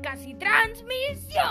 casi transmisión.